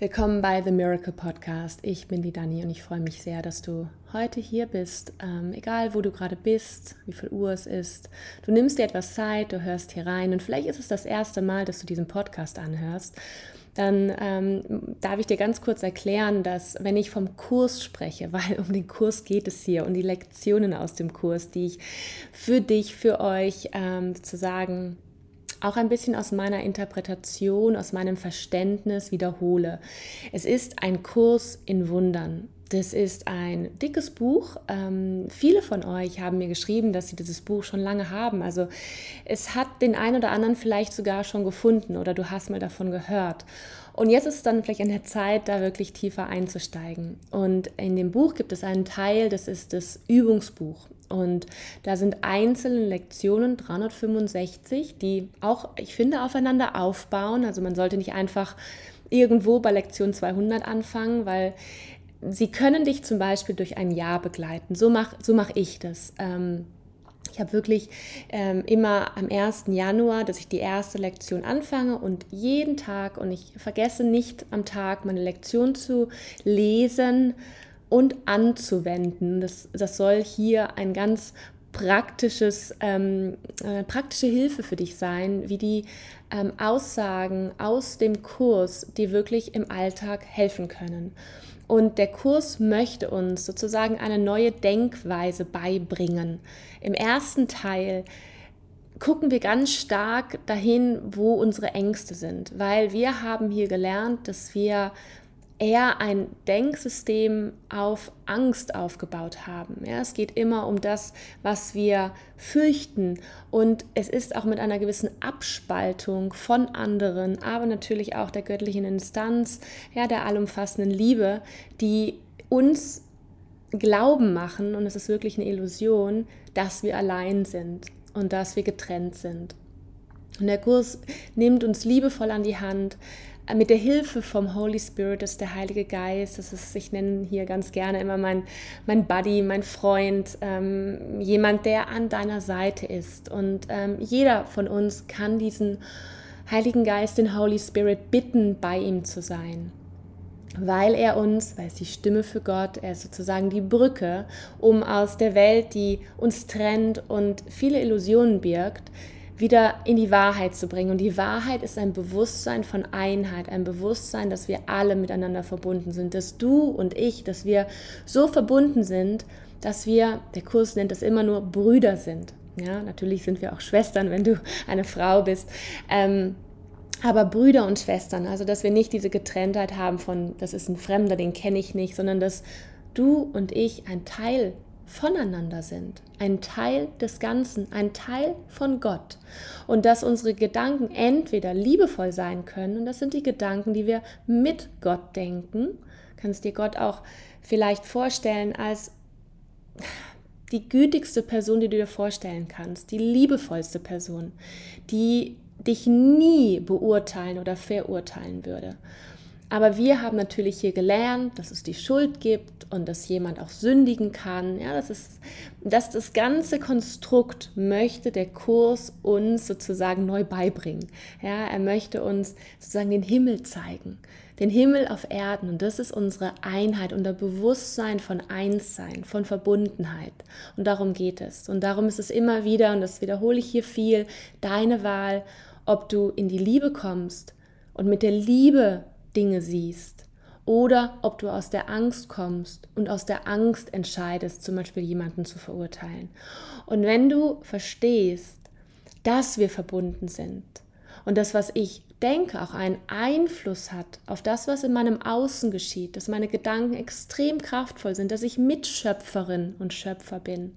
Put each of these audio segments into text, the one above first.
Willkommen bei The Miracle Podcast. Ich bin die Dani und ich freue mich sehr, dass du heute hier bist. Ähm, egal, wo du gerade bist, wie viel Uhr es ist. Du nimmst dir etwas Zeit, du hörst hier rein und vielleicht ist es das erste Mal, dass du diesen Podcast anhörst. Dann ähm, darf ich dir ganz kurz erklären, dass wenn ich vom Kurs spreche, weil um den Kurs geht es hier und die Lektionen aus dem Kurs, die ich für dich, für euch ähm, sozusagen auch ein bisschen aus meiner Interpretation, aus meinem Verständnis wiederhole. Es ist ein Kurs in Wundern. Das ist ein dickes Buch. Ähm, viele von euch haben mir geschrieben, dass sie dieses Buch schon lange haben. Also es hat den einen oder anderen vielleicht sogar schon gefunden oder du hast mal davon gehört. Und jetzt ist es dann vielleicht an der Zeit, da wirklich tiefer einzusteigen. Und in dem Buch gibt es einen Teil, das ist das Übungsbuch. Und da sind einzelne Lektionen, 365, die auch, ich finde, aufeinander aufbauen. Also man sollte nicht einfach irgendwo bei Lektion 200 anfangen, weil sie können dich zum Beispiel durch ein Jahr begleiten. So mache so mach ich das. Ähm, ich habe wirklich ähm, immer am 1. Januar, dass ich die erste Lektion anfange und jeden Tag, und ich vergesse nicht am Tag meine Lektion zu lesen, und anzuwenden. Das, das soll hier ein ganz praktisches, ähm, äh, praktische Hilfe für dich sein, wie die ähm, Aussagen aus dem Kurs dir wirklich im Alltag helfen können. Und der Kurs möchte uns sozusagen eine neue Denkweise beibringen. Im ersten Teil gucken wir ganz stark dahin, wo unsere Ängste sind, weil wir haben hier gelernt, dass wir eher ein Denksystem auf Angst aufgebaut haben. Ja, es geht immer um das, was wir fürchten und es ist auch mit einer gewissen Abspaltung von anderen, aber natürlich auch der göttlichen Instanz, ja, der allumfassenden Liebe, die uns glauben machen, und es ist wirklich eine Illusion, dass wir allein sind und dass wir getrennt sind. Und der Kurs nimmt uns liebevoll an die Hand, mit der Hilfe vom Holy Spirit, das ist der Heilige Geist, das ist, ich nenne hier ganz gerne immer mein, mein Buddy, mein Freund, ähm, jemand, der an deiner Seite ist. Und ähm, jeder von uns kann diesen Heiligen Geist, den Holy Spirit, bitten, bei ihm zu sein. Weil er uns, weil es die Stimme für Gott, er ist sozusagen die Brücke, um aus der Welt, die uns trennt und viele Illusionen birgt, wieder in die Wahrheit zu bringen. Und die Wahrheit ist ein Bewusstsein von Einheit, ein Bewusstsein, dass wir alle miteinander verbunden sind, dass du und ich, dass wir so verbunden sind, dass wir, der Kurs nennt das immer nur Brüder sind. Ja, natürlich sind wir auch Schwestern, wenn du eine Frau bist. Ähm, aber Brüder und Schwestern, also dass wir nicht diese Getrenntheit haben von, das ist ein Fremder, den kenne ich nicht, sondern dass du und ich ein Teil voneinander sind, ein Teil des Ganzen, ein Teil von Gott. Und dass unsere Gedanken entweder liebevoll sein können, und das sind die Gedanken, die wir mit Gott denken, kannst dir Gott auch vielleicht vorstellen als die gütigste Person, die du dir vorstellen kannst, die liebevollste Person, die dich nie beurteilen oder verurteilen würde. Aber wir haben natürlich hier gelernt, dass es die Schuld gibt und dass jemand auch sündigen kann. Ja, das ist, dass das ganze Konstrukt möchte der Kurs uns sozusagen neu beibringen. Ja, er möchte uns sozusagen den Himmel zeigen, den Himmel auf Erden. Und das ist unsere Einheit, unser Bewusstsein von Einssein, von Verbundenheit. Und darum geht es. Und darum ist es immer wieder, und das wiederhole ich hier viel, deine Wahl, ob du in die Liebe kommst und mit der Liebe Dinge siehst oder ob du aus der Angst kommst und aus der Angst entscheidest, zum Beispiel jemanden zu verurteilen. Und wenn du verstehst, dass wir verbunden sind und das, was ich denke, auch einen Einfluss hat auf das, was in meinem Außen geschieht, dass meine Gedanken extrem kraftvoll sind, dass ich Mitschöpferin und Schöpfer bin,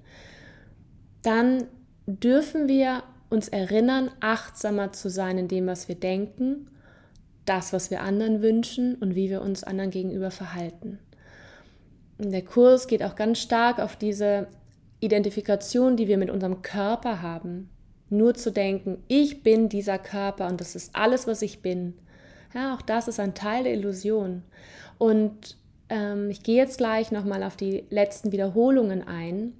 dann dürfen wir uns erinnern, achtsamer zu sein in dem, was wir denken das, was wir anderen wünschen und wie wir uns anderen gegenüber verhalten. Der Kurs geht auch ganz stark auf diese Identifikation, die wir mit unserem Körper haben. Nur zu denken, ich bin dieser Körper und das ist alles, was ich bin. Ja, auch das ist ein Teil der Illusion. Und ähm, ich gehe jetzt gleich nochmal auf die letzten Wiederholungen ein.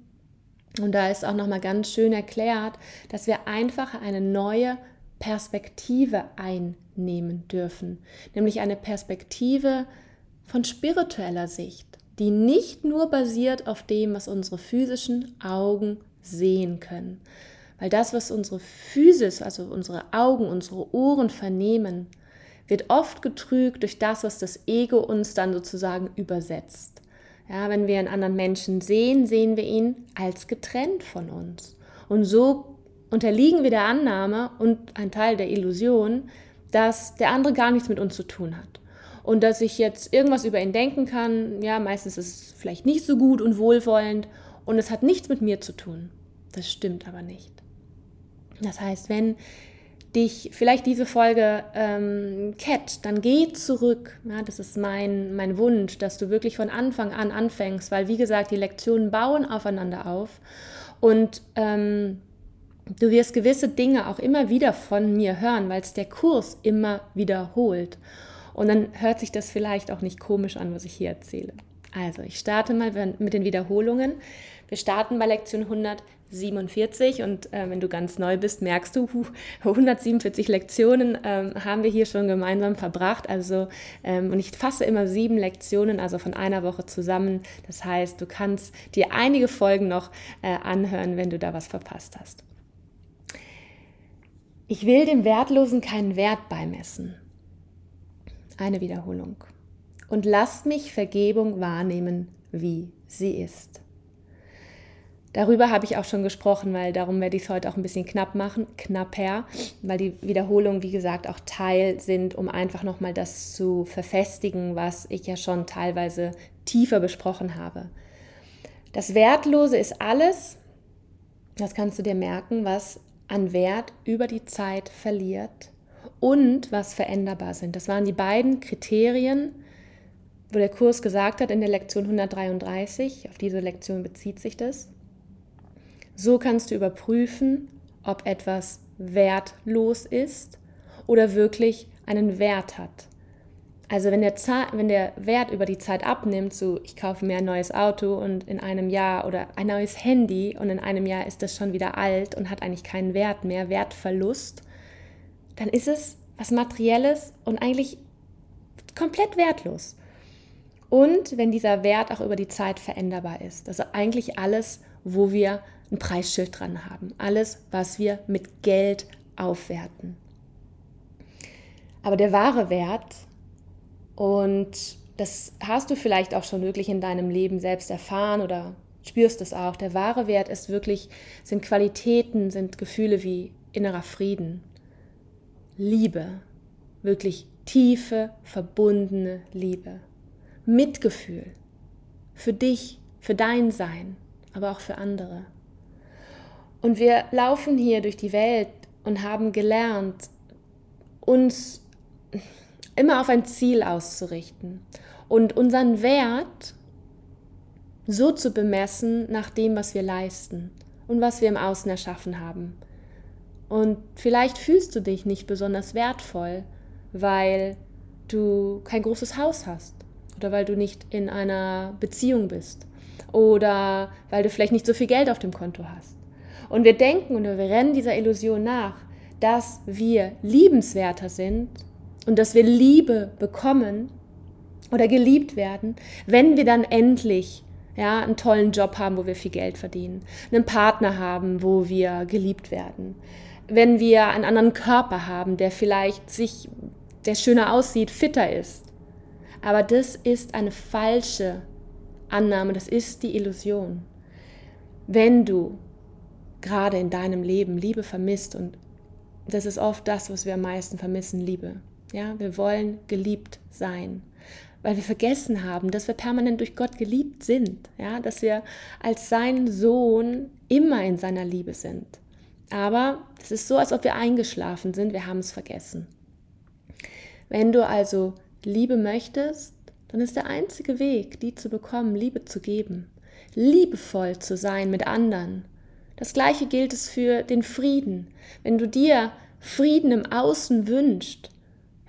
Und da ist auch nochmal ganz schön erklärt, dass wir einfach eine neue Perspektive einnehmen einnehmen dürfen, nämlich eine Perspektive von spiritueller Sicht, die nicht nur basiert auf dem, was unsere physischen Augen sehen können. Weil das, was unsere Physis, also unsere Augen, unsere Ohren vernehmen, wird oft getrügt durch das, was das Ego uns dann sozusagen übersetzt. Ja, wenn wir einen anderen Menschen sehen, sehen wir ihn als getrennt von uns. Und so unterliegen wir der Annahme und ein Teil der Illusion, dass der andere gar nichts mit uns zu tun hat. Und dass ich jetzt irgendwas über ihn denken kann, ja, meistens ist es vielleicht nicht so gut und wohlwollend und es hat nichts mit mir zu tun. Das stimmt aber nicht. Das heißt, wenn dich vielleicht diese Folge ähm, catcht, dann geh zurück. Ja, das ist mein, mein Wunsch, dass du wirklich von Anfang an anfängst, weil wie gesagt, die Lektionen bauen aufeinander auf und ähm, du wirst gewisse Dinge auch immer wieder von mir hören, weil es der Kurs immer wiederholt. Und dann hört sich das vielleicht auch nicht komisch an, was ich hier erzähle. Also, ich starte mal mit den Wiederholungen. Wir starten bei Lektion 147 und äh, wenn du ganz neu bist, merkst du, 147 Lektionen ähm, haben wir hier schon gemeinsam verbracht. Also, ähm, und ich fasse immer sieben Lektionen, also von einer Woche zusammen. Das heißt, du kannst dir einige Folgen noch äh, anhören, wenn du da was verpasst hast. Ich will dem Wertlosen keinen Wert beimessen. Eine Wiederholung. Und lasst mich Vergebung wahrnehmen, wie sie ist. Darüber habe ich auch schon gesprochen, weil darum werde ich es heute auch ein bisschen knapp machen, knapper, weil die Wiederholungen, wie gesagt, auch Teil sind, um einfach nochmal das zu verfestigen, was ich ja schon teilweise tiefer besprochen habe. Das Wertlose ist alles, das kannst du dir merken, was an Wert über die Zeit verliert und was veränderbar sind. Das waren die beiden Kriterien, wo der Kurs gesagt hat in der Lektion 133, auf diese Lektion bezieht sich das. So kannst du überprüfen, ob etwas wertlos ist oder wirklich einen Wert hat. Also wenn der, wenn der Wert über die Zeit abnimmt, so ich kaufe mir ein neues Auto und in einem Jahr oder ein neues Handy und in einem Jahr ist das schon wieder alt und hat eigentlich keinen Wert mehr, Wertverlust, dann ist es was Materielles und eigentlich komplett wertlos. Und wenn dieser Wert auch über die Zeit veränderbar ist, also eigentlich alles, wo wir ein Preisschild dran haben, alles, was wir mit Geld aufwerten. Aber der wahre Wert und das hast du vielleicht auch schon wirklich in deinem Leben selbst erfahren oder spürst es auch. Der wahre Wert ist wirklich, sind Qualitäten, sind Gefühle wie innerer Frieden, Liebe, wirklich tiefe, verbundene Liebe, Mitgefühl für dich, für dein Sein, aber auch für andere. Und wir laufen hier durch die Welt und haben gelernt, uns immer auf ein Ziel auszurichten und unseren Wert so zu bemessen nach dem, was wir leisten und was wir im Außen erschaffen haben. Und vielleicht fühlst du dich nicht besonders wertvoll, weil du kein großes Haus hast oder weil du nicht in einer Beziehung bist oder weil du vielleicht nicht so viel Geld auf dem Konto hast. Und wir denken und wir rennen dieser Illusion nach, dass wir liebenswerter sind und dass wir Liebe bekommen oder geliebt werden, wenn wir dann endlich ja, einen tollen Job haben, wo wir viel Geld verdienen, einen Partner haben, wo wir geliebt werden, wenn wir einen anderen Körper haben, der vielleicht sich, der schöner aussieht, fitter ist. Aber das ist eine falsche Annahme, das ist die Illusion. Wenn du gerade in deinem Leben Liebe vermisst und das ist oft das, was wir am meisten vermissen, Liebe. Ja, wir wollen geliebt sein, weil wir vergessen haben, dass wir permanent durch Gott geliebt sind. Ja, dass wir als sein Sohn immer in seiner Liebe sind. Aber es ist so, als ob wir eingeschlafen sind. Wir haben es vergessen. Wenn du also Liebe möchtest, dann ist der einzige Weg, die zu bekommen, Liebe zu geben, liebevoll zu sein mit anderen. Das gleiche gilt es für den Frieden. Wenn du dir Frieden im Außen wünschst,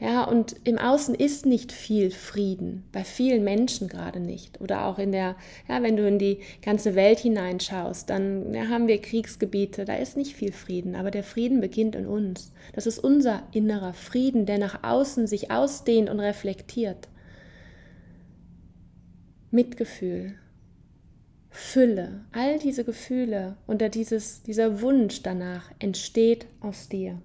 Ja, und im Außen ist nicht viel Frieden, bei vielen Menschen gerade nicht. Oder auch in der, ja, wenn du in die ganze Welt hineinschaust, dann ja, haben wir Kriegsgebiete, da ist nicht viel Frieden, aber der Frieden beginnt in uns. Das ist unser innerer Frieden, der nach außen sich ausdehnt und reflektiert. Mitgefühl, Fülle, all diese Gefühle und dieses, dieser Wunsch danach entsteht aus dir.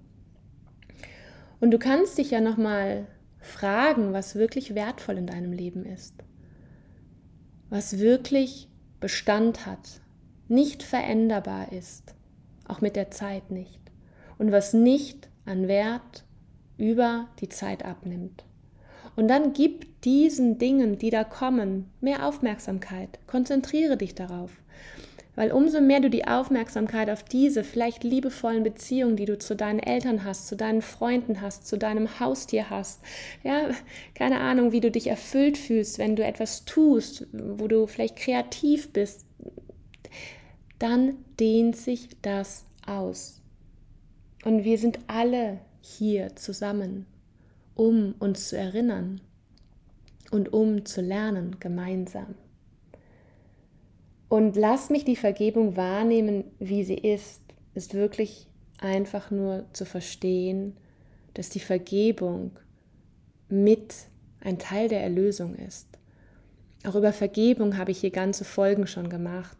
Und du kannst dich ja nochmal fragen, was wirklich wertvoll in deinem Leben ist. Was wirklich Bestand hat, nicht veränderbar ist, auch mit der Zeit nicht. Und was nicht an Wert über die Zeit abnimmt. Und dann gib diesen Dingen, die da kommen, mehr Aufmerksamkeit. Konzentriere dich darauf. Weil umso mehr du die Aufmerksamkeit auf diese vielleicht liebevollen Beziehungen, die du zu deinen Eltern hast, zu deinen Freunden hast, zu deinem Haustier hast, ja, keine Ahnung, wie du dich erfüllt fühlst, wenn du etwas tust, wo du vielleicht kreativ bist, dann dehnt sich das aus. Und wir sind alle hier zusammen, um uns zu erinnern und um zu lernen gemeinsam. Und lass mich die Vergebung wahrnehmen, wie sie ist, ist wirklich einfach nur zu verstehen, dass die Vergebung mit ein Teil der Erlösung ist. Auch über Vergebung habe ich hier ganze Folgen schon gemacht.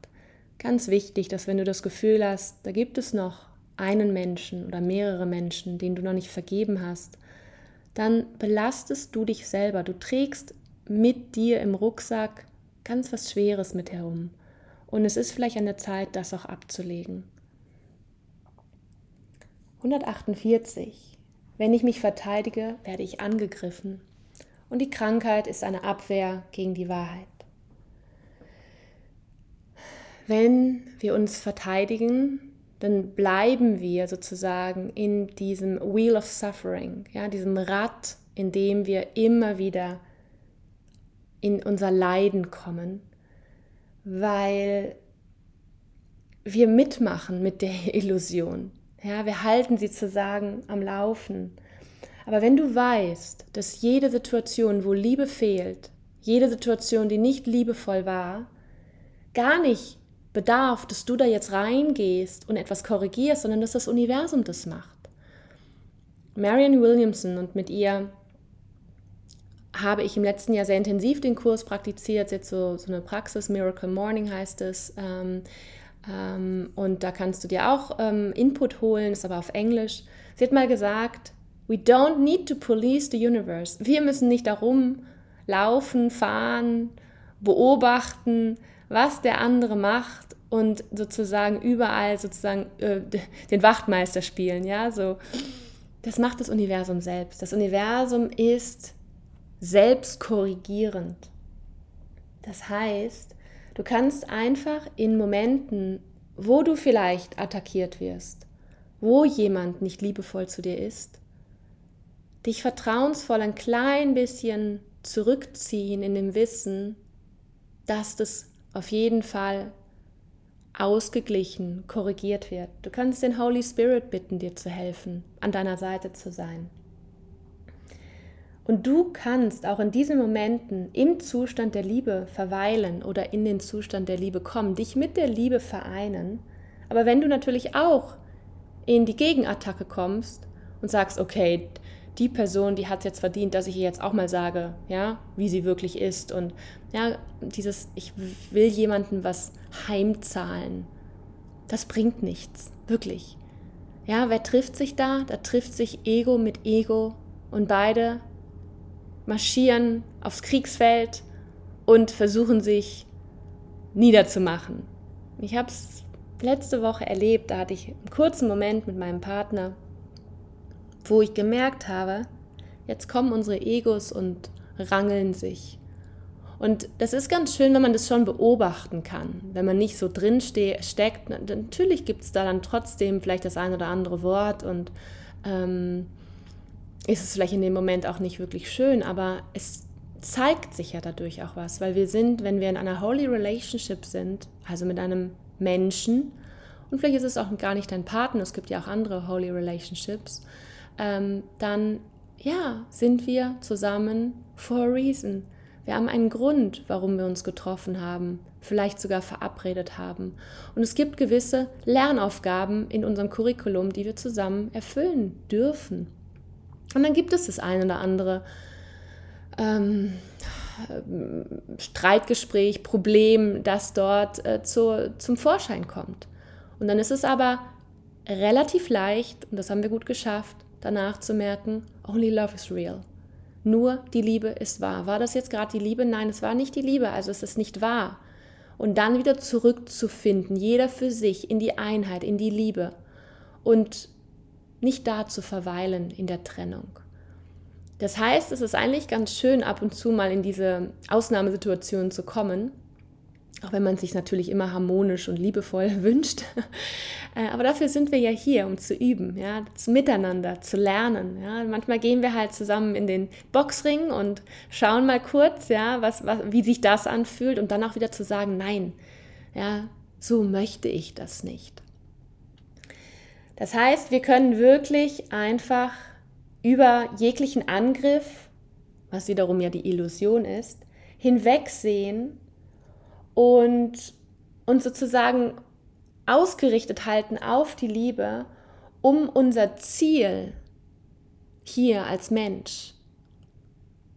Ganz wichtig, dass wenn du das Gefühl hast, da gibt es noch einen Menschen oder mehrere Menschen, denen du noch nicht vergeben hast, dann belastest du dich selber. Du trägst mit dir im Rucksack ganz was Schweres mit herum. Und es ist vielleicht an der Zeit, das auch abzulegen. 148. Wenn ich mich verteidige, werde ich angegriffen. Und die Krankheit ist eine Abwehr gegen die Wahrheit. Wenn wir uns verteidigen, dann bleiben wir sozusagen in diesem Wheel of Suffering, ja, diesem Rad, in dem wir immer wieder in unser Leiden kommen weil wir mitmachen mit der Illusion. Ja, wir halten sie zu sagen am Laufen. Aber wenn du weißt, dass jede Situation, wo Liebe fehlt, jede Situation, die nicht liebevoll war, gar nicht bedarf, dass du da jetzt reingehst und etwas korrigierst, sondern dass das Universum das macht. Marianne Williamson und mit ihr habe ich im letzten Jahr sehr intensiv den Kurs praktiziert, jetzt so, so eine Praxis, Miracle Morning heißt es. Ähm, ähm, und da kannst du dir auch ähm, Input holen, ist aber auf Englisch. Sie hat mal gesagt, we don't need to police the universe. Wir müssen nicht darum laufen, fahren, beobachten, was der andere macht und sozusagen überall sozusagen äh, den Wachtmeister spielen, ja, so. Das macht das Universum selbst. Das Universum ist selbstkorrigierend. Das heißt, du kannst einfach in Momenten, wo du vielleicht attackiert wirst, wo jemand nicht liebevoll zu dir ist, dich vertrauensvoll ein klein bisschen zurückziehen in dem Wissen, dass das auf jeden Fall ausgeglichen, korrigiert wird. Du kannst den Holy Spirit bitten, dir zu helfen, an deiner Seite zu sein. Und du kannst auch in diesen Momenten im Zustand der Liebe verweilen oder in den Zustand der Liebe kommen, dich mit der Liebe vereinen. Aber wenn du natürlich auch in die Gegenattacke kommst und sagst, okay, die Person, die hat es jetzt verdient, dass ich ihr jetzt auch mal sage, ja, wie sie wirklich ist und ja, dieses ich will jemanden was heimzahlen. Das bringt nichts, wirklich. Ja, wer trifft sich da? Da trifft sich Ego mit Ego und beide marschieren aufs Kriegsfeld und versuchen sich niederzumachen. Ich habe es letzte Woche erlebt, da hatte ich einen kurzen Moment mit meinem Partner, wo ich gemerkt habe, jetzt kommen unsere Egos und rangeln sich. Und das ist ganz schön, wenn man das schon beobachten kann, wenn man nicht so drin steckt. Natürlich gibt es da dann trotzdem vielleicht das ein oder andere Wort und ähm, ist es vielleicht in dem Moment auch nicht wirklich schön, aber es zeigt sich ja dadurch auch was, weil wir sind, wenn wir in einer Holy Relationship sind, also mit einem Menschen, und vielleicht ist es auch gar nicht dein Partner, es gibt ja auch andere Holy Relationships, ähm, dann ja, sind wir zusammen for a reason. Wir haben einen Grund, warum wir uns getroffen haben, vielleicht sogar verabredet haben. Und es gibt gewisse Lernaufgaben in unserem Curriculum, die wir zusammen erfüllen dürfen. Und dann gibt es das eine oder andere ähm, Streitgespräch, Problem, das dort äh, zu, zum Vorschein kommt. Und dann ist es aber relativ leicht, und das haben wir gut geschafft, danach zu merken, only love is real. Nur die Liebe ist wahr. War das jetzt gerade die Liebe? Nein, es war nicht die Liebe, also es ist nicht wahr. Und dann wieder zurückzufinden, jeder für sich, in die Einheit, in die Liebe und nicht da zu verweilen in der Trennung. Das heißt, es ist eigentlich ganz schön, ab und zu mal in diese Ausnahmesituation zu kommen, auch wenn man sich natürlich immer harmonisch und liebevoll wünscht. Äh, aber dafür sind wir ja hier, um zu üben, ja, miteinander zu lernen. Ja. Manchmal gehen wir halt zusammen in den Boxring und schauen mal kurz, ja, was, was, wie sich das anfühlt und dann auch wieder zu sagen, nein, ja, so möchte ich das nicht. Das heißt, wir können wirklich einfach über jeglichen Angriff, was wiederum ja die Illusion ist, hinwegsehen und uns sozusagen ausgerichtet halten auf die Liebe, um unser Ziel hier als Mensch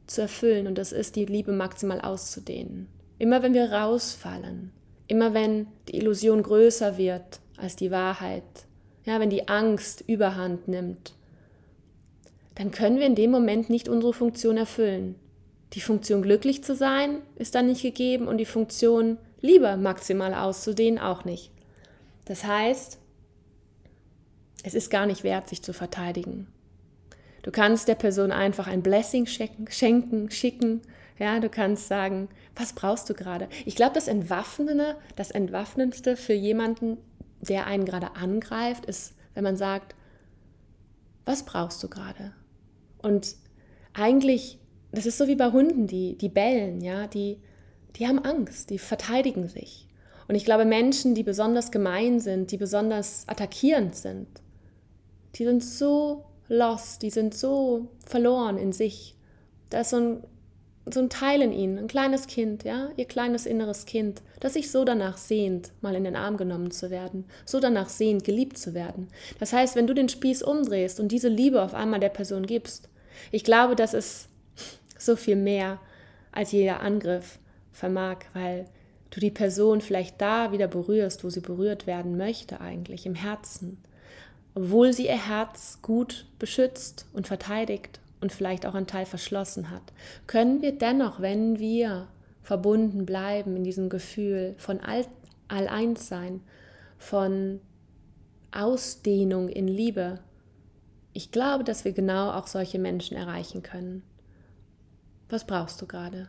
zu erfüllen und das ist die Liebe maximal auszudehnen. Immer wenn wir rausfallen, immer wenn die Illusion größer wird als die Wahrheit, ja, wenn die Angst überhand nimmt, dann können wir in dem Moment nicht unsere Funktion erfüllen. Die Funktion glücklich zu sein ist dann nicht gegeben und die Funktion Liebe maximal auszudehnen auch nicht. Das heißt, es ist gar nicht wert, sich zu verteidigen. Du kannst der Person einfach ein Blessing schenken, schicken. Ja, du kannst sagen, was brauchst du gerade? Ich glaube, das Entwaffnende, das Entwaffnendste für jemanden, der einen gerade angreift, ist, wenn man sagt, was brauchst du gerade? Und eigentlich, das ist so wie bei Hunden, die, die bellen, ja, die, die haben Angst, die verteidigen sich. Und ich glaube, Menschen, die besonders gemein sind, die besonders attackierend sind, die sind so lost, die sind so verloren in sich. Da ist so ein so ein Teil in ihnen, ein kleines Kind, ja, ihr kleines inneres Kind, das sich so danach sehnt, mal in den Arm genommen zu werden, so danach sehnt, geliebt zu werden. Das heißt, wenn du den Spieß umdrehst und diese Liebe auf einmal der Person gibst, ich glaube, das ist so viel mehr, als jeder Angriff vermag, weil du die Person vielleicht da wieder berührst, wo sie berührt werden möchte eigentlich, im Herzen, obwohl sie ihr Herz gut beschützt und verteidigt und vielleicht auch ein Teil verschlossen hat, können wir dennoch, wenn wir verbunden bleiben in diesem Gefühl von All All-Eins-Sein, von Ausdehnung in Liebe, ich glaube, dass wir genau auch solche Menschen erreichen können. Was brauchst du gerade?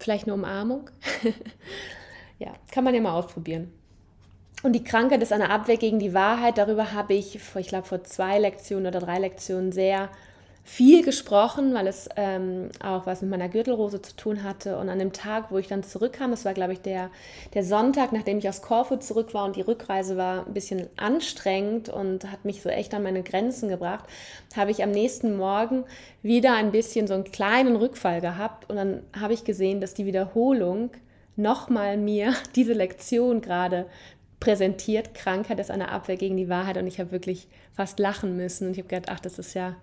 Vielleicht eine Umarmung? ja, kann man ja mal ausprobieren. Und die Krankheit ist eine Abwehr gegen die Wahrheit. Darüber habe ich, vor, ich glaube, vor zwei Lektionen oder drei Lektionen sehr viel gesprochen, weil es ähm, auch was mit meiner Gürtelrose zu tun hatte. Und an dem Tag, wo ich dann zurückkam, das war, glaube ich, der, der Sonntag, nachdem ich aus Korfu zurück war und die Rückreise war ein bisschen anstrengend und hat mich so echt an meine Grenzen gebracht, habe ich am nächsten Morgen wieder ein bisschen so einen kleinen Rückfall gehabt. Und dann habe ich gesehen, dass die Wiederholung nochmal mir diese Lektion gerade präsentiert. Krankheit ist eine Abwehr gegen die Wahrheit. Und ich habe wirklich fast lachen müssen. Und ich habe gedacht, ach, das ist ja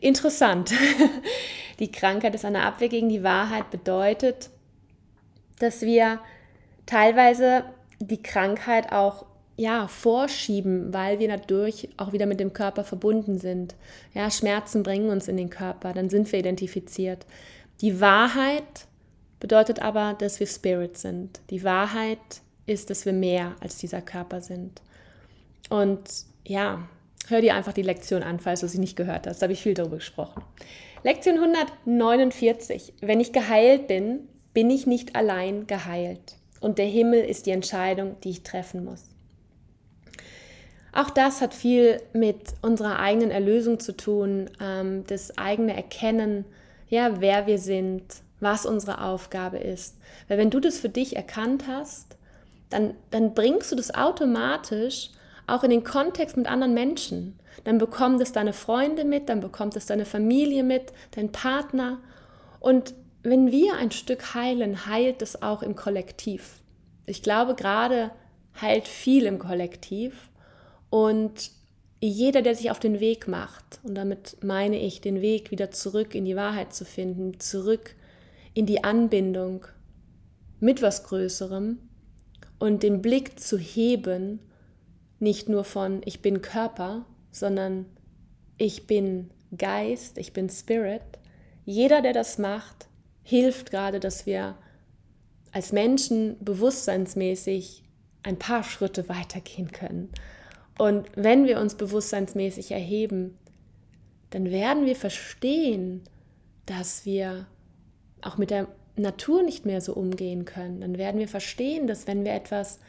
Interessant. Die Krankheit ist eine Abwehr gegen die Wahrheit bedeutet, dass wir teilweise die Krankheit auch ja, vorschieben, weil wir dadurch auch wieder mit dem Körper verbunden sind. Ja, Schmerzen bringen uns in den Körper, dann sind wir identifiziert. Die Wahrheit bedeutet aber, dass wir Spirit sind. Die Wahrheit ist, dass wir mehr als dieser Körper sind. Und ja, Hör dir einfach die Lektion an, falls du sie nicht gehört hast. Da habe ich viel darüber gesprochen. Lektion 149. Wenn ich geheilt bin, bin ich nicht allein geheilt. Und der Himmel ist die Entscheidung, die ich treffen muss. Auch das hat viel mit unserer eigenen Erlösung zu tun, ähm, das eigene Erkennen, ja, wer wir sind, was unsere Aufgabe ist. Weil wenn du das für dich erkannt hast, dann, dann bringst du das automatisch auch in den Kontext mit anderen Menschen. Dann bekommt es deine Freunde mit, dann bekommt es deine Familie mit, dein Partner. Und wenn wir ein Stück heilen, heilt es auch im Kollektiv. Ich glaube, gerade heilt viel im Kollektiv. Und jeder, der sich auf den Weg macht, und damit meine ich den Weg wieder zurück in die Wahrheit zu finden, zurück in die Anbindung mit was Größerem und den Blick zu heben, nicht nur von ich bin Körper, sondern ich bin Geist, ich bin Spirit. Jeder, der das macht, hilft gerade, dass wir als Menschen bewusstseinsmäßig ein paar Schritte weitergehen können. Und wenn wir uns bewusstseinsmäßig erheben, dann werden wir verstehen, dass wir auch mit der Natur nicht mehr so umgehen können. Dann werden wir verstehen, dass wenn wir etwas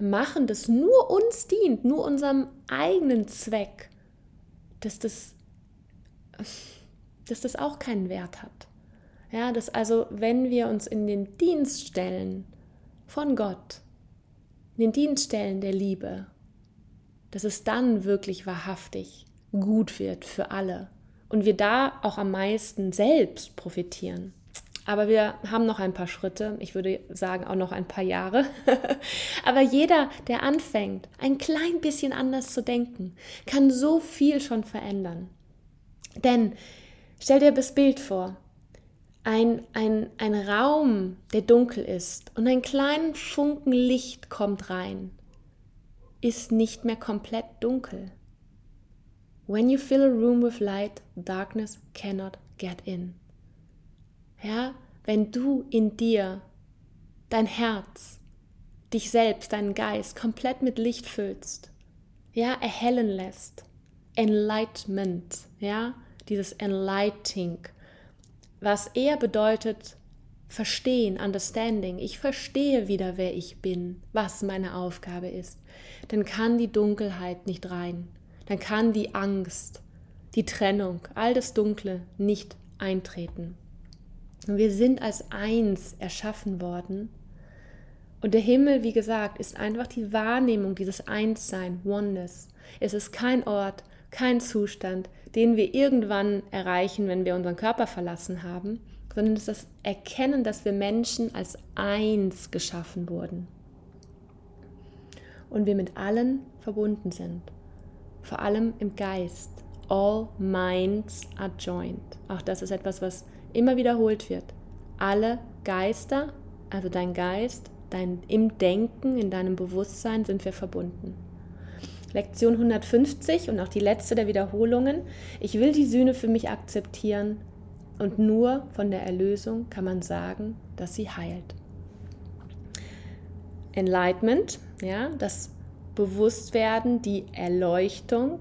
machen, das nur uns dient, nur unserem eigenen Zweck, dass das, dass das auch keinen Wert hat. Ja, dass also, wenn wir uns in den Dienst stellen von Gott, in den Dienst stellen der Liebe, dass es dann wirklich wahrhaftig gut wird für alle und wir da auch am meisten selbst profitieren. Aber wir haben noch ein paar Schritte, ich würde sagen auch noch ein paar Jahre. Aber jeder, der anfängt, ein klein bisschen anders zu denken, kann so viel schon verändern. Denn stell dir das Bild vor, ein, ein, ein Raum, der dunkel ist und ein kleinen Funken Licht kommt rein, ist nicht mehr komplett dunkel. When you fill a room with light, darkness cannot get in. Ja, wenn du in dir dein Herz, dich selbst, deinen Geist komplett mit Licht füllst, ja, erhellen lässt, Enlightenment, ja, dieses Enlighting, was eher bedeutet Verstehen, Understanding. Ich verstehe wieder, wer ich bin, was meine Aufgabe ist. Dann kann die Dunkelheit nicht rein. Dann kann die Angst, die Trennung, all das Dunkle nicht eintreten. Und wir sind als eins erschaffen worden. Und der Himmel, wie gesagt, ist einfach die Wahrnehmung dieses Einssein, Oneness. Es ist kein Ort, kein Zustand, den wir irgendwann erreichen, wenn wir unseren Körper verlassen haben, sondern es ist das Erkennen, dass wir Menschen als eins geschaffen wurden. Und wir mit allen verbunden sind, vor allem im Geist. All minds are joined. Auch das ist etwas, was immer wiederholt wird. Alle Geister, also dein Geist, dein, im Denken, in deinem Bewusstsein sind wir verbunden. Lektion 150 und auch die letzte der Wiederholungen. Ich will die Sühne für mich akzeptieren und nur von der Erlösung kann man sagen, dass sie heilt. Enlightenment, ja, das Bewusstwerden, die Erleuchtung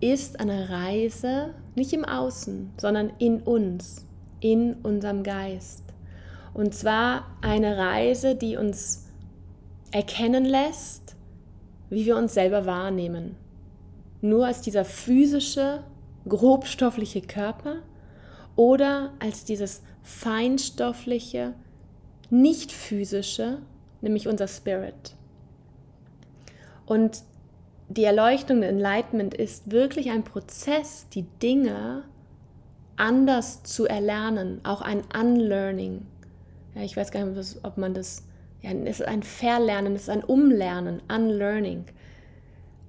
ist eine Reise nicht im Außen, sondern in uns, in unserem Geist. Und zwar eine Reise, die uns erkennen lässt, wie wir uns selber wahrnehmen. Nur als dieser physische, grobstoffliche Körper oder als dieses feinstoffliche, nicht physische, nämlich unser Spirit. Und die Erleuchtung, Enlightenment ist wirklich ein Prozess, die Dinge anders zu erlernen, auch ein Unlearning. Ja, ich weiß gar nicht, ob man das, ja, es ist ein Verlernen, es ist ein Umlernen, Unlearning.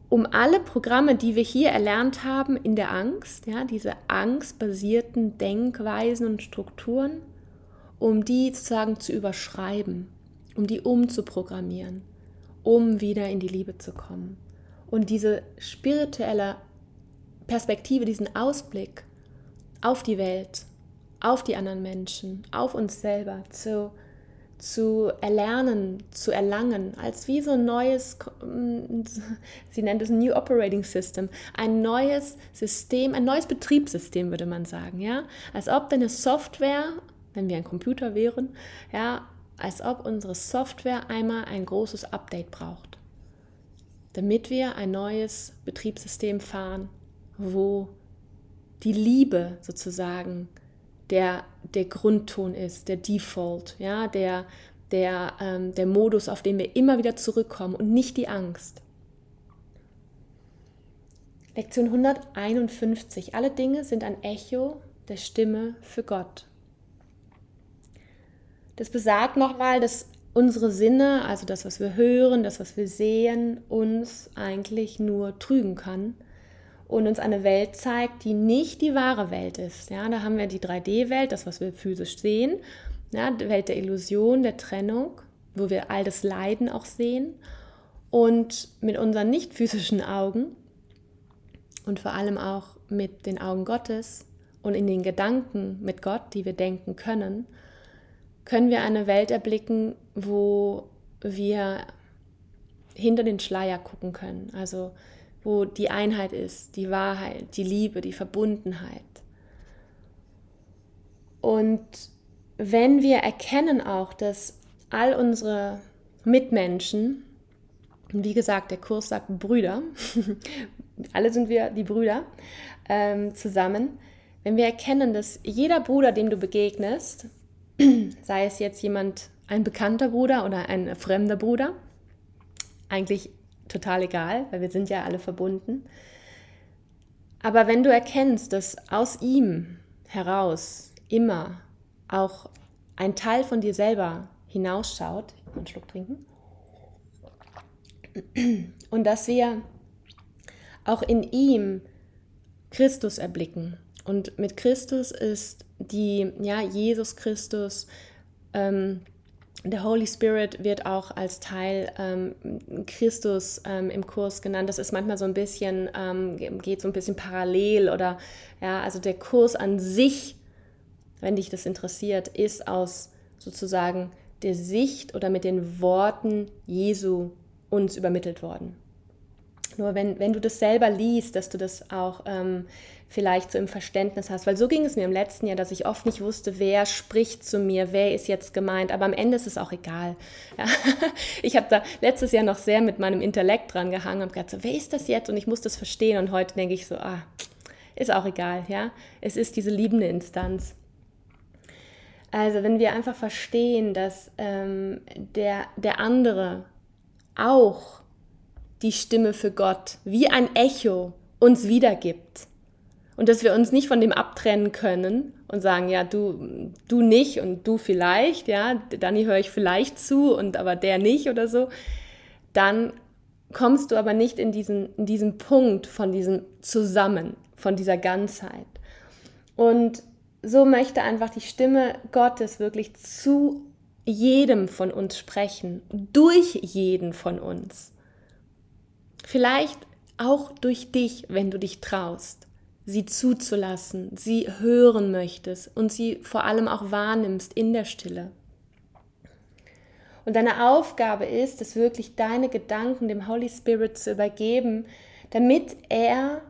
Um alle Programme, die wir hier erlernt haben in der Angst, ja, diese angstbasierten Denkweisen und Strukturen, um die sozusagen zu überschreiben, um die umzuprogrammieren, um wieder in die Liebe zu kommen und diese spirituelle Perspektive, diesen Ausblick auf die Welt, auf die anderen Menschen, auf uns selber zu, zu erlernen, zu erlangen, als wie so ein neues, sie nennt es New Operating System, ein neues System, ein neues Betriebssystem, würde man sagen, ja, als ob deine Software, wenn wir ein Computer wären, ja, als ob unsere Software einmal ein großes Update braucht damit wir ein neues Betriebssystem fahren, wo die Liebe sozusagen der, der Grundton ist, der Default, ja, der, der, ähm, der Modus, auf den wir immer wieder zurückkommen und nicht die Angst. Lektion 151. Alle Dinge sind ein Echo der Stimme für Gott. Das besagt nochmal, dass unsere Sinne, also das, was wir hören, das, was wir sehen, uns eigentlich nur trügen kann und uns eine Welt zeigt, die nicht die wahre Welt ist. Ja, da haben wir die 3D-Welt, das, was wir physisch sehen, ja, die Welt der Illusion, der Trennung, wo wir all das Leiden auch sehen. Und mit unseren nicht physischen Augen und vor allem auch mit den Augen Gottes und in den Gedanken mit Gott, die wir denken können, können wir eine Welt erblicken, wo wir hinter den Schleier gucken können. Also wo die Einheit ist, die Wahrheit, die Liebe, die Verbundenheit. Und wenn wir erkennen auch, dass all unsere Mitmenschen, wie gesagt, der Kurs sagt Brüder, alle sind wir die Brüder ähm, zusammen, wenn wir erkennen, dass jeder Bruder, dem du begegnest, sei es jetzt jemand, ein bekannter Bruder oder ein fremder Bruder, eigentlich total egal, weil wir sind ja alle verbunden. Aber wenn du erkennst, dass aus ihm heraus immer auch ein Teil von dir selber hinausschaut, ich muss einen Schluck trinken, und dass wir auch in ihm Christus erblicken. Und mit Christus ist die, ja, Jesus Christus, ähm, der Holy Spirit wird auch als Teil ähm, Christus ähm, im Kurs genannt. Das ist manchmal so ein bisschen, ähm, geht so ein bisschen parallel oder ja, also der Kurs an sich, wenn dich das interessiert, ist aus sozusagen der Sicht oder mit den Worten Jesu uns übermittelt worden. Nur wenn, wenn du das selber liest, dass du das auch ähm, vielleicht so im Verständnis hast. Weil so ging es mir im letzten Jahr, dass ich oft nicht wusste, wer spricht zu mir, wer ist jetzt gemeint. Aber am Ende ist es auch egal. Ja. Ich habe da letztes Jahr noch sehr mit meinem Intellekt dran gehangen und gedacht, so, wer ist das jetzt? Und ich muss das verstehen. Und heute denke ich so, ah, ist auch egal. Ja, Es ist diese liebende Instanz. Also wenn wir einfach verstehen, dass ähm, der, der andere auch die Stimme für Gott wie ein Echo uns wiedergibt und dass wir uns nicht von dem abtrennen können und sagen, ja, du, du nicht und du vielleicht, ja, Dani höre ich vielleicht zu und aber der nicht oder so, dann kommst du aber nicht in diesen, in diesen Punkt von diesem Zusammen, von dieser Ganzheit. Und so möchte einfach die Stimme Gottes wirklich zu jedem von uns sprechen, durch jeden von uns. Vielleicht auch durch dich, wenn du dich traust sie zuzulassen, sie hören möchtest und sie vor allem auch wahrnimmst in der Stille. Und deine Aufgabe ist es wirklich, deine Gedanken dem Holy Spirit zu übergeben, damit er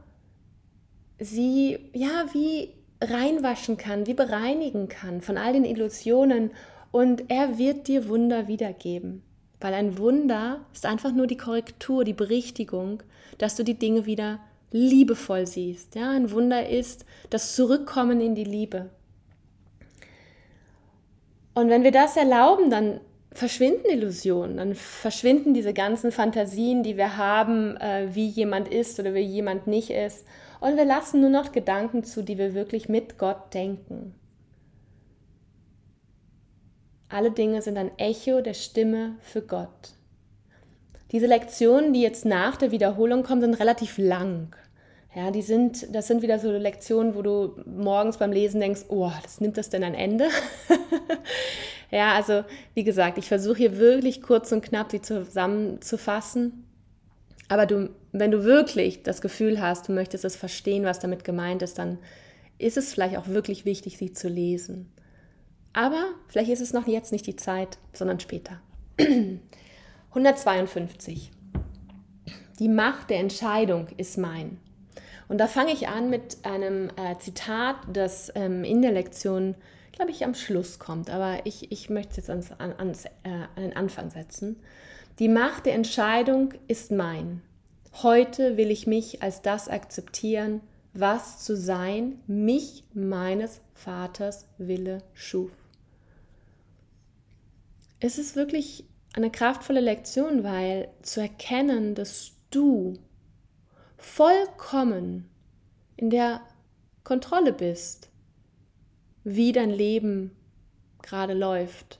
sie ja wie reinwaschen kann, wie bereinigen kann von all den Illusionen und er wird dir Wunder wiedergeben. Weil ein Wunder ist einfach nur die Korrektur, die Berichtigung, dass du die Dinge wieder liebevoll siehst. Ja, ein Wunder ist das Zurückkommen in die Liebe. Und wenn wir das erlauben, dann verschwinden Illusionen, dann verschwinden diese ganzen Fantasien, die wir haben, äh, wie jemand ist oder wie jemand nicht ist. Und wir lassen nur noch Gedanken zu, die wir wirklich mit Gott denken. Alle Dinge sind ein Echo der Stimme für Gott. Diese Lektionen, die jetzt nach der Wiederholung kommen, sind relativ lang. Ja, die sind, das sind wieder so Lektionen, wo du morgens beim Lesen denkst, oh, das nimmt das denn ein Ende? ja, also wie gesagt, ich versuche hier wirklich kurz und knapp sie zusammenzufassen. Aber du, wenn du wirklich das Gefühl hast, du möchtest es verstehen, was damit gemeint ist, dann ist es vielleicht auch wirklich wichtig, sie zu lesen. Aber vielleicht ist es noch jetzt nicht die Zeit, sondern später. 152. Die Macht der Entscheidung ist mein. Und da fange ich an mit einem äh, Zitat, das ähm, in der Lektion, glaube ich, am Schluss kommt. Aber ich, ich möchte es jetzt ans, ans, äh, an den Anfang setzen. Die Macht der Entscheidung ist mein. Heute will ich mich als das akzeptieren, was zu sein mich meines Vaters Wille schuf. Es ist wirklich eine kraftvolle Lektion, weil zu erkennen, dass du vollkommen in der Kontrolle bist, wie dein Leben gerade läuft,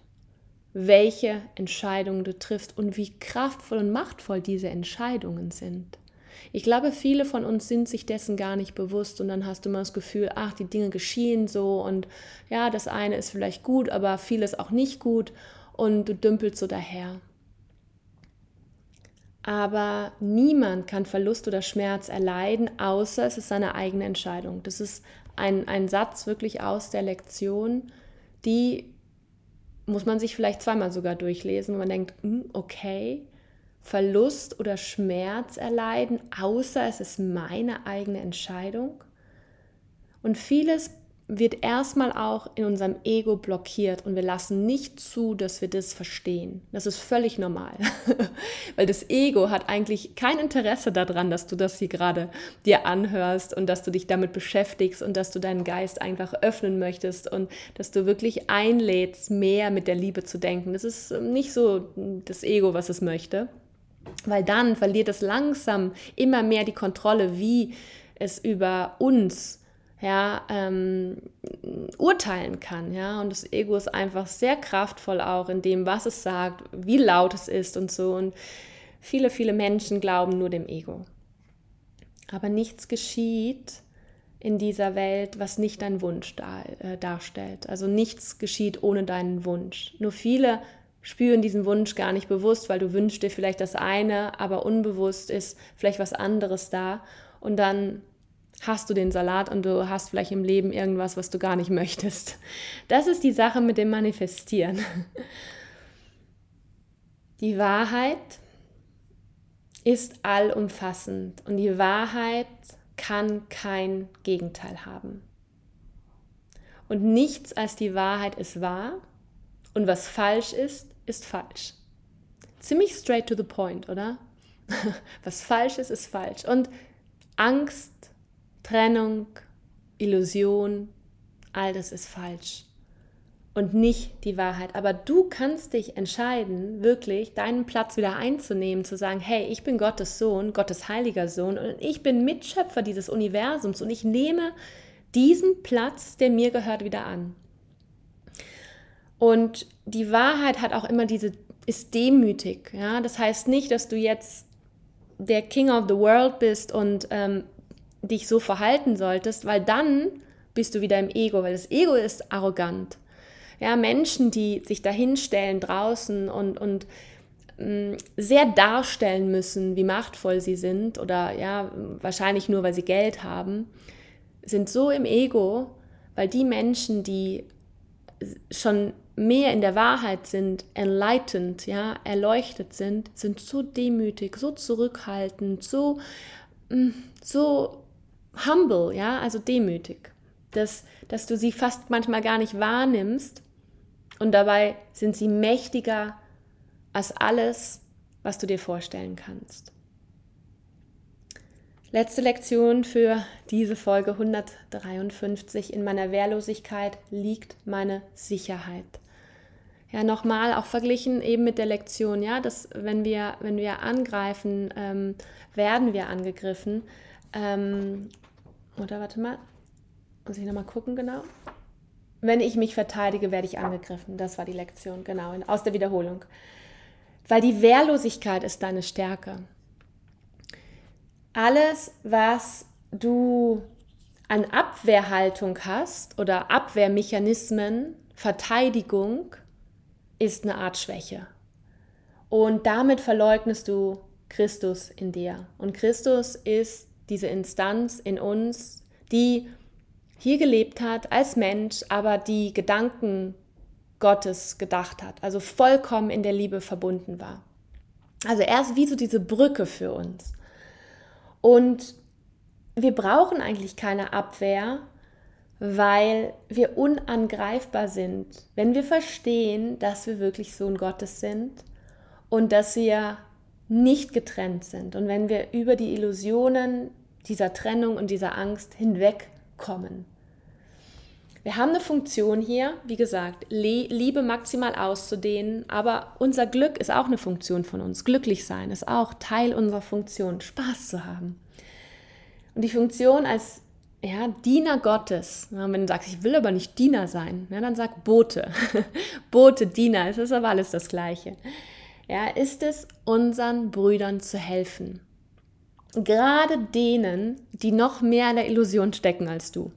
welche Entscheidungen du triffst und wie kraftvoll und machtvoll diese Entscheidungen sind. Ich glaube, viele von uns sind sich dessen gar nicht bewusst und dann hast du immer das Gefühl, ach, die Dinge geschehen so und ja, das eine ist vielleicht gut, aber vieles auch nicht gut und du dümpelst so daher. Aber niemand kann Verlust oder Schmerz erleiden, außer es ist seine eigene Entscheidung. Das ist ein, ein Satz wirklich aus der Lektion, die muss man sich vielleicht zweimal sogar durchlesen, wo man denkt, hm, okay, Verlust oder Schmerz erleiden, außer es ist meine eigene Entscheidung. Und vieles wird erstmal auch in unserem Ego blockiert und wir lassen nicht zu, dass wir das verstehen. Das ist völlig normal, weil das Ego hat eigentlich kein Interesse daran, dass du das hier gerade dir anhörst und dass du dich damit beschäftigst und dass du deinen Geist einfach öffnen möchtest und dass du wirklich einlädst, mehr mit der Liebe zu denken. Das ist nicht so das Ego, was es möchte, weil dann verliert es langsam immer mehr die Kontrolle, wie es über uns ja, ähm, urteilen kann. Ja? Und das Ego ist einfach sehr kraftvoll auch in dem, was es sagt, wie laut es ist und so. Und viele, viele Menschen glauben nur dem Ego. Aber nichts geschieht in dieser Welt, was nicht dein Wunsch dar, äh, darstellt. Also nichts geschieht ohne deinen Wunsch. Nur viele spüren diesen Wunsch gar nicht bewusst, weil du wünschst dir vielleicht das eine, aber unbewusst ist vielleicht was anderes da. Und dann hast du den Salat und du hast vielleicht im Leben irgendwas, was du gar nicht möchtest. Das ist die Sache mit dem Manifestieren. Die Wahrheit ist allumfassend und die Wahrheit kann kein Gegenteil haben. Und nichts als die Wahrheit ist wahr und was falsch ist, ist falsch. Ziemlich straight to the point, oder? Was falsch ist, ist falsch. Und Angst Trennung, Illusion, all das ist falsch und nicht die Wahrheit. Aber du kannst dich entscheiden, wirklich deinen Platz wieder einzunehmen, zu sagen, hey, ich bin Gottes Sohn, Gottes heiliger Sohn und ich bin Mitschöpfer dieses Universums und ich nehme diesen Platz, der mir gehört, wieder an. Und die Wahrheit hat auch immer diese, ist demütig. Ja? Das heißt nicht, dass du jetzt der King of the World bist und ähm, dich so verhalten solltest, weil dann bist du wieder im Ego, weil das Ego ist arrogant. Ja, Menschen, die sich dahinstellen draußen und, und mm, sehr darstellen müssen, wie machtvoll sie sind oder ja, wahrscheinlich nur, weil sie Geld haben, sind so im Ego, weil die Menschen, die schon mehr in der Wahrheit sind, enlightened, ja, erleuchtet sind, sind so demütig, so zurückhaltend, so, mm, so humble, ja, also demütig, dass, dass du sie fast manchmal gar nicht wahrnimmst und dabei sind sie mächtiger als alles, was du dir vorstellen kannst. Letzte Lektion für diese Folge 153. In meiner Wehrlosigkeit liegt meine Sicherheit. Ja, nochmal auch verglichen eben mit der Lektion, ja, dass wenn wir, wenn wir angreifen, ähm, werden wir angegriffen. Ähm, oder warte mal, muss ich nochmal gucken genau. Wenn ich mich verteidige, werde ich angegriffen. Das war die Lektion, genau, aus der Wiederholung. Weil die Wehrlosigkeit ist deine Stärke. Alles, was du an Abwehrhaltung hast oder Abwehrmechanismen, Verteidigung, ist eine Art Schwäche. Und damit verleugnest du Christus in dir. Und Christus ist diese Instanz in uns, die hier gelebt hat als Mensch, aber die Gedanken Gottes gedacht hat, also vollkommen in der Liebe verbunden war. Also er ist wie so diese Brücke für uns. Und wir brauchen eigentlich keine Abwehr, weil wir unangreifbar sind, wenn wir verstehen, dass wir wirklich Sohn Gottes sind und dass wir nicht getrennt sind. Und wenn wir über die Illusionen dieser Trennung und dieser Angst hinwegkommen. Wir haben eine Funktion hier, wie gesagt, Liebe maximal auszudehnen, aber unser Glück ist auch eine Funktion von uns. Glücklich sein ist auch Teil unserer Funktion, Spaß zu haben. Und die Funktion als ja, Diener Gottes, wenn du sagst, ich will aber nicht Diener sein, ja, dann sag Bote. Bote, Diener, es ist aber alles das Gleiche. Ja, ist es, unseren Brüdern zu helfen. Gerade denen, die noch mehr in der Illusion stecken als du.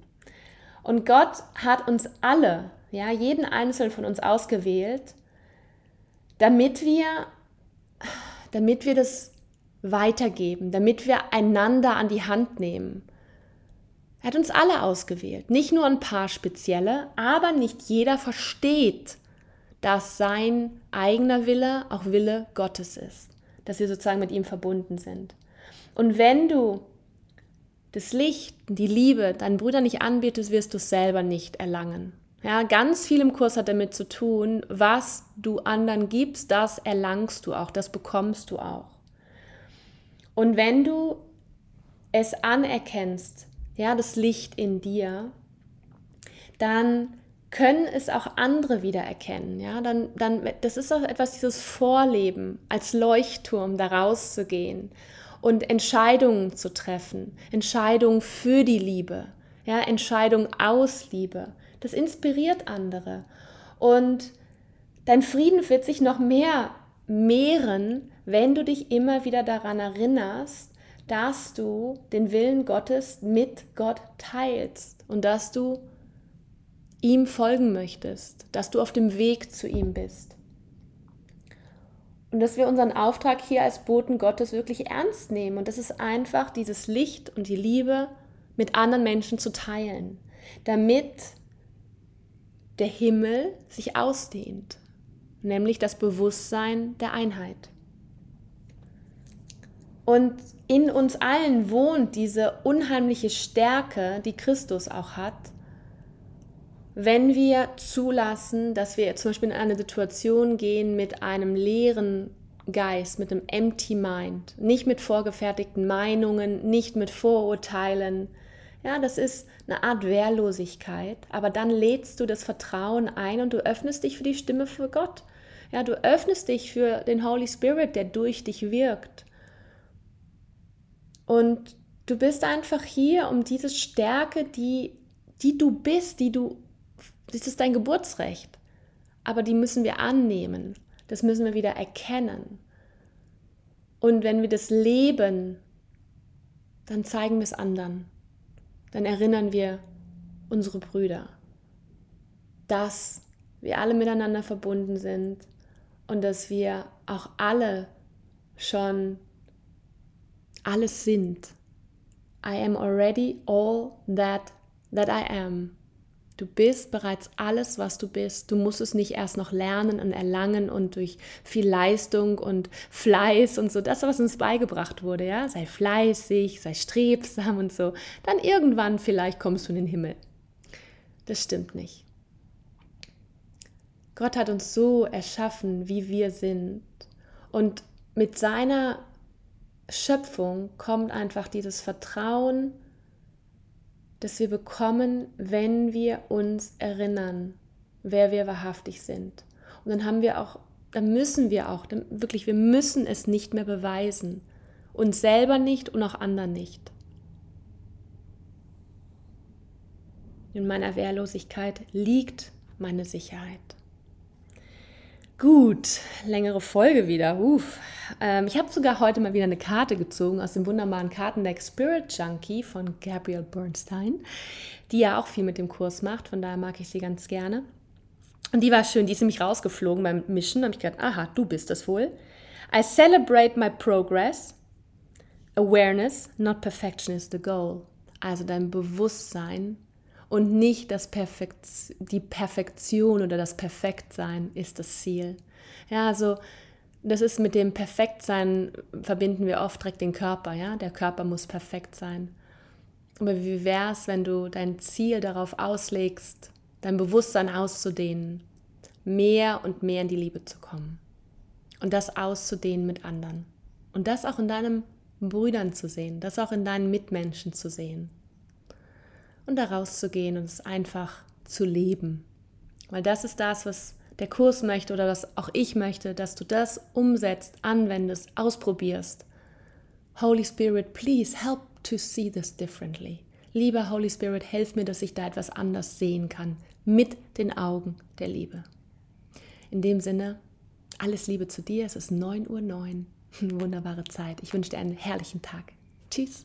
Und Gott hat uns alle, ja, jeden einzelnen von uns ausgewählt, damit wir, damit wir das weitergeben, damit wir einander an die Hand nehmen. Er hat uns alle ausgewählt, nicht nur ein paar spezielle, aber nicht jeder versteht, dass sein eigener Wille auch Wille Gottes ist, dass wir sozusagen mit ihm verbunden sind. Und wenn du das Licht, die Liebe deinen Brüdern nicht anbietest, wirst du es selber nicht erlangen. Ja, ganz viel im Kurs hat damit zu tun, was du anderen gibst, das erlangst du auch, das bekommst du auch. Und wenn du es anerkennst, ja, das Licht in dir, dann können es auch andere wieder erkennen. Ja, dann, dann, das ist auch etwas, dieses Vorleben, als Leuchtturm da rauszugehen und Entscheidungen zu treffen. Entscheidungen für die Liebe. Ja, Entscheidungen aus Liebe. Das inspiriert andere. Und dein Frieden wird sich noch mehr mehren, wenn du dich immer wieder daran erinnerst, dass du den Willen Gottes mit Gott teilst und dass du ihm folgen möchtest, dass du auf dem Weg zu ihm bist. Und dass wir unseren Auftrag hier als Boten Gottes wirklich ernst nehmen. Und das ist einfach dieses Licht und die Liebe mit anderen Menschen zu teilen, damit der Himmel sich ausdehnt, nämlich das Bewusstsein der Einheit. Und in uns allen wohnt diese unheimliche Stärke, die Christus auch hat, wenn wir zulassen, dass wir zum Beispiel in eine Situation gehen mit einem leeren Geist, mit einem empty mind, nicht mit vorgefertigten Meinungen, nicht mit Vorurteilen. Ja, das ist eine Art Wehrlosigkeit, aber dann lädst du das Vertrauen ein und du öffnest dich für die Stimme für Gott. Ja, du öffnest dich für den Holy Spirit, der durch dich wirkt. Und du bist einfach hier, um diese Stärke, die, die du bist, die du, das ist dein Geburtsrecht. Aber die müssen wir annehmen. Das müssen wir wieder erkennen. Und wenn wir das leben, dann zeigen wir es anderen. Dann erinnern wir unsere Brüder, dass wir alle miteinander verbunden sind und dass wir auch alle schon alles sind. I am already all that that I am. Du bist bereits alles, was du bist. Du musst es nicht erst noch lernen und erlangen und durch viel Leistung und Fleiß und so, das, was uns beigebracht wurde, ja, sei fleißig, sei strebsam und so. Dann irgendwann vielleicht kommst du in den Himmel. Das stimmt nicht. Gott hat uns so erschaffen, wie wir sind. Und mit seiner Schöpfung kommt einfach dieses Vertrauen, das wir bekommen, wenn wir uns erinnern, wer wir wahrhaftig sind. Und dann haben wir auch, dann müssen wir auch, wirklich, wir müssen es nicht mehr beweisen. Uns selber nicht und auch anderen nicht. In meiner Wehrlosigkeit liegt meine Sicherheit. Gut, längere Folge wieder. Uff. Ähm, ich habe sogar heute mal wieder eine Karte gezogen aus dem wunderbaren Kartendeck Spirit Junkie von Gabrielle Bernstein, die ja auch viel mit dem Kurs macht. Von daher mag ich sie ganz gerne. Und die war schön, die ist nämlich rausgeflogen beim Mischen. Da habe ich gedacht, aha, du bist das wohl. I celebrate my progress. Awareness, not perfection is the goal. Also dein Bewusstsein und nicht das Perfekt, die Perfektion oder das Perfektsein ist das Ziel. Ja, also das ist mit dem Perfektsein verbinden wir oft direkt den Körper, ja, der Körper muss perfekt sein. Aber wie wäre es, wenn du dein Ziel darauf auslegst, dein Bewusstsein auszudehnen, mehr und mehr in die Liebe zu kommen und das auszudehnen mit anderen und das auch in deinen Brüdern zu sehen, das auch in deinen Mitmenschen zu sehen und da rauszugehen und es einfach zu leben. Weil das ist das, was der Kurs möchte oder was auch ich möchte, dass du das umsetzt, anwendest, ausprobierst. Holy Spirit, please help to see this differently. Lieber Holy Spirit, helf mir, dass ich da etwas anders sehen kann, mit den Augen der Liebe. In dem Sinne, alles Liebe zu dir. Es ist 9.09 Uhr. 9. Wunderbare Zeit. Ich wünsche dir einen herrlichen Tag. Tschüss.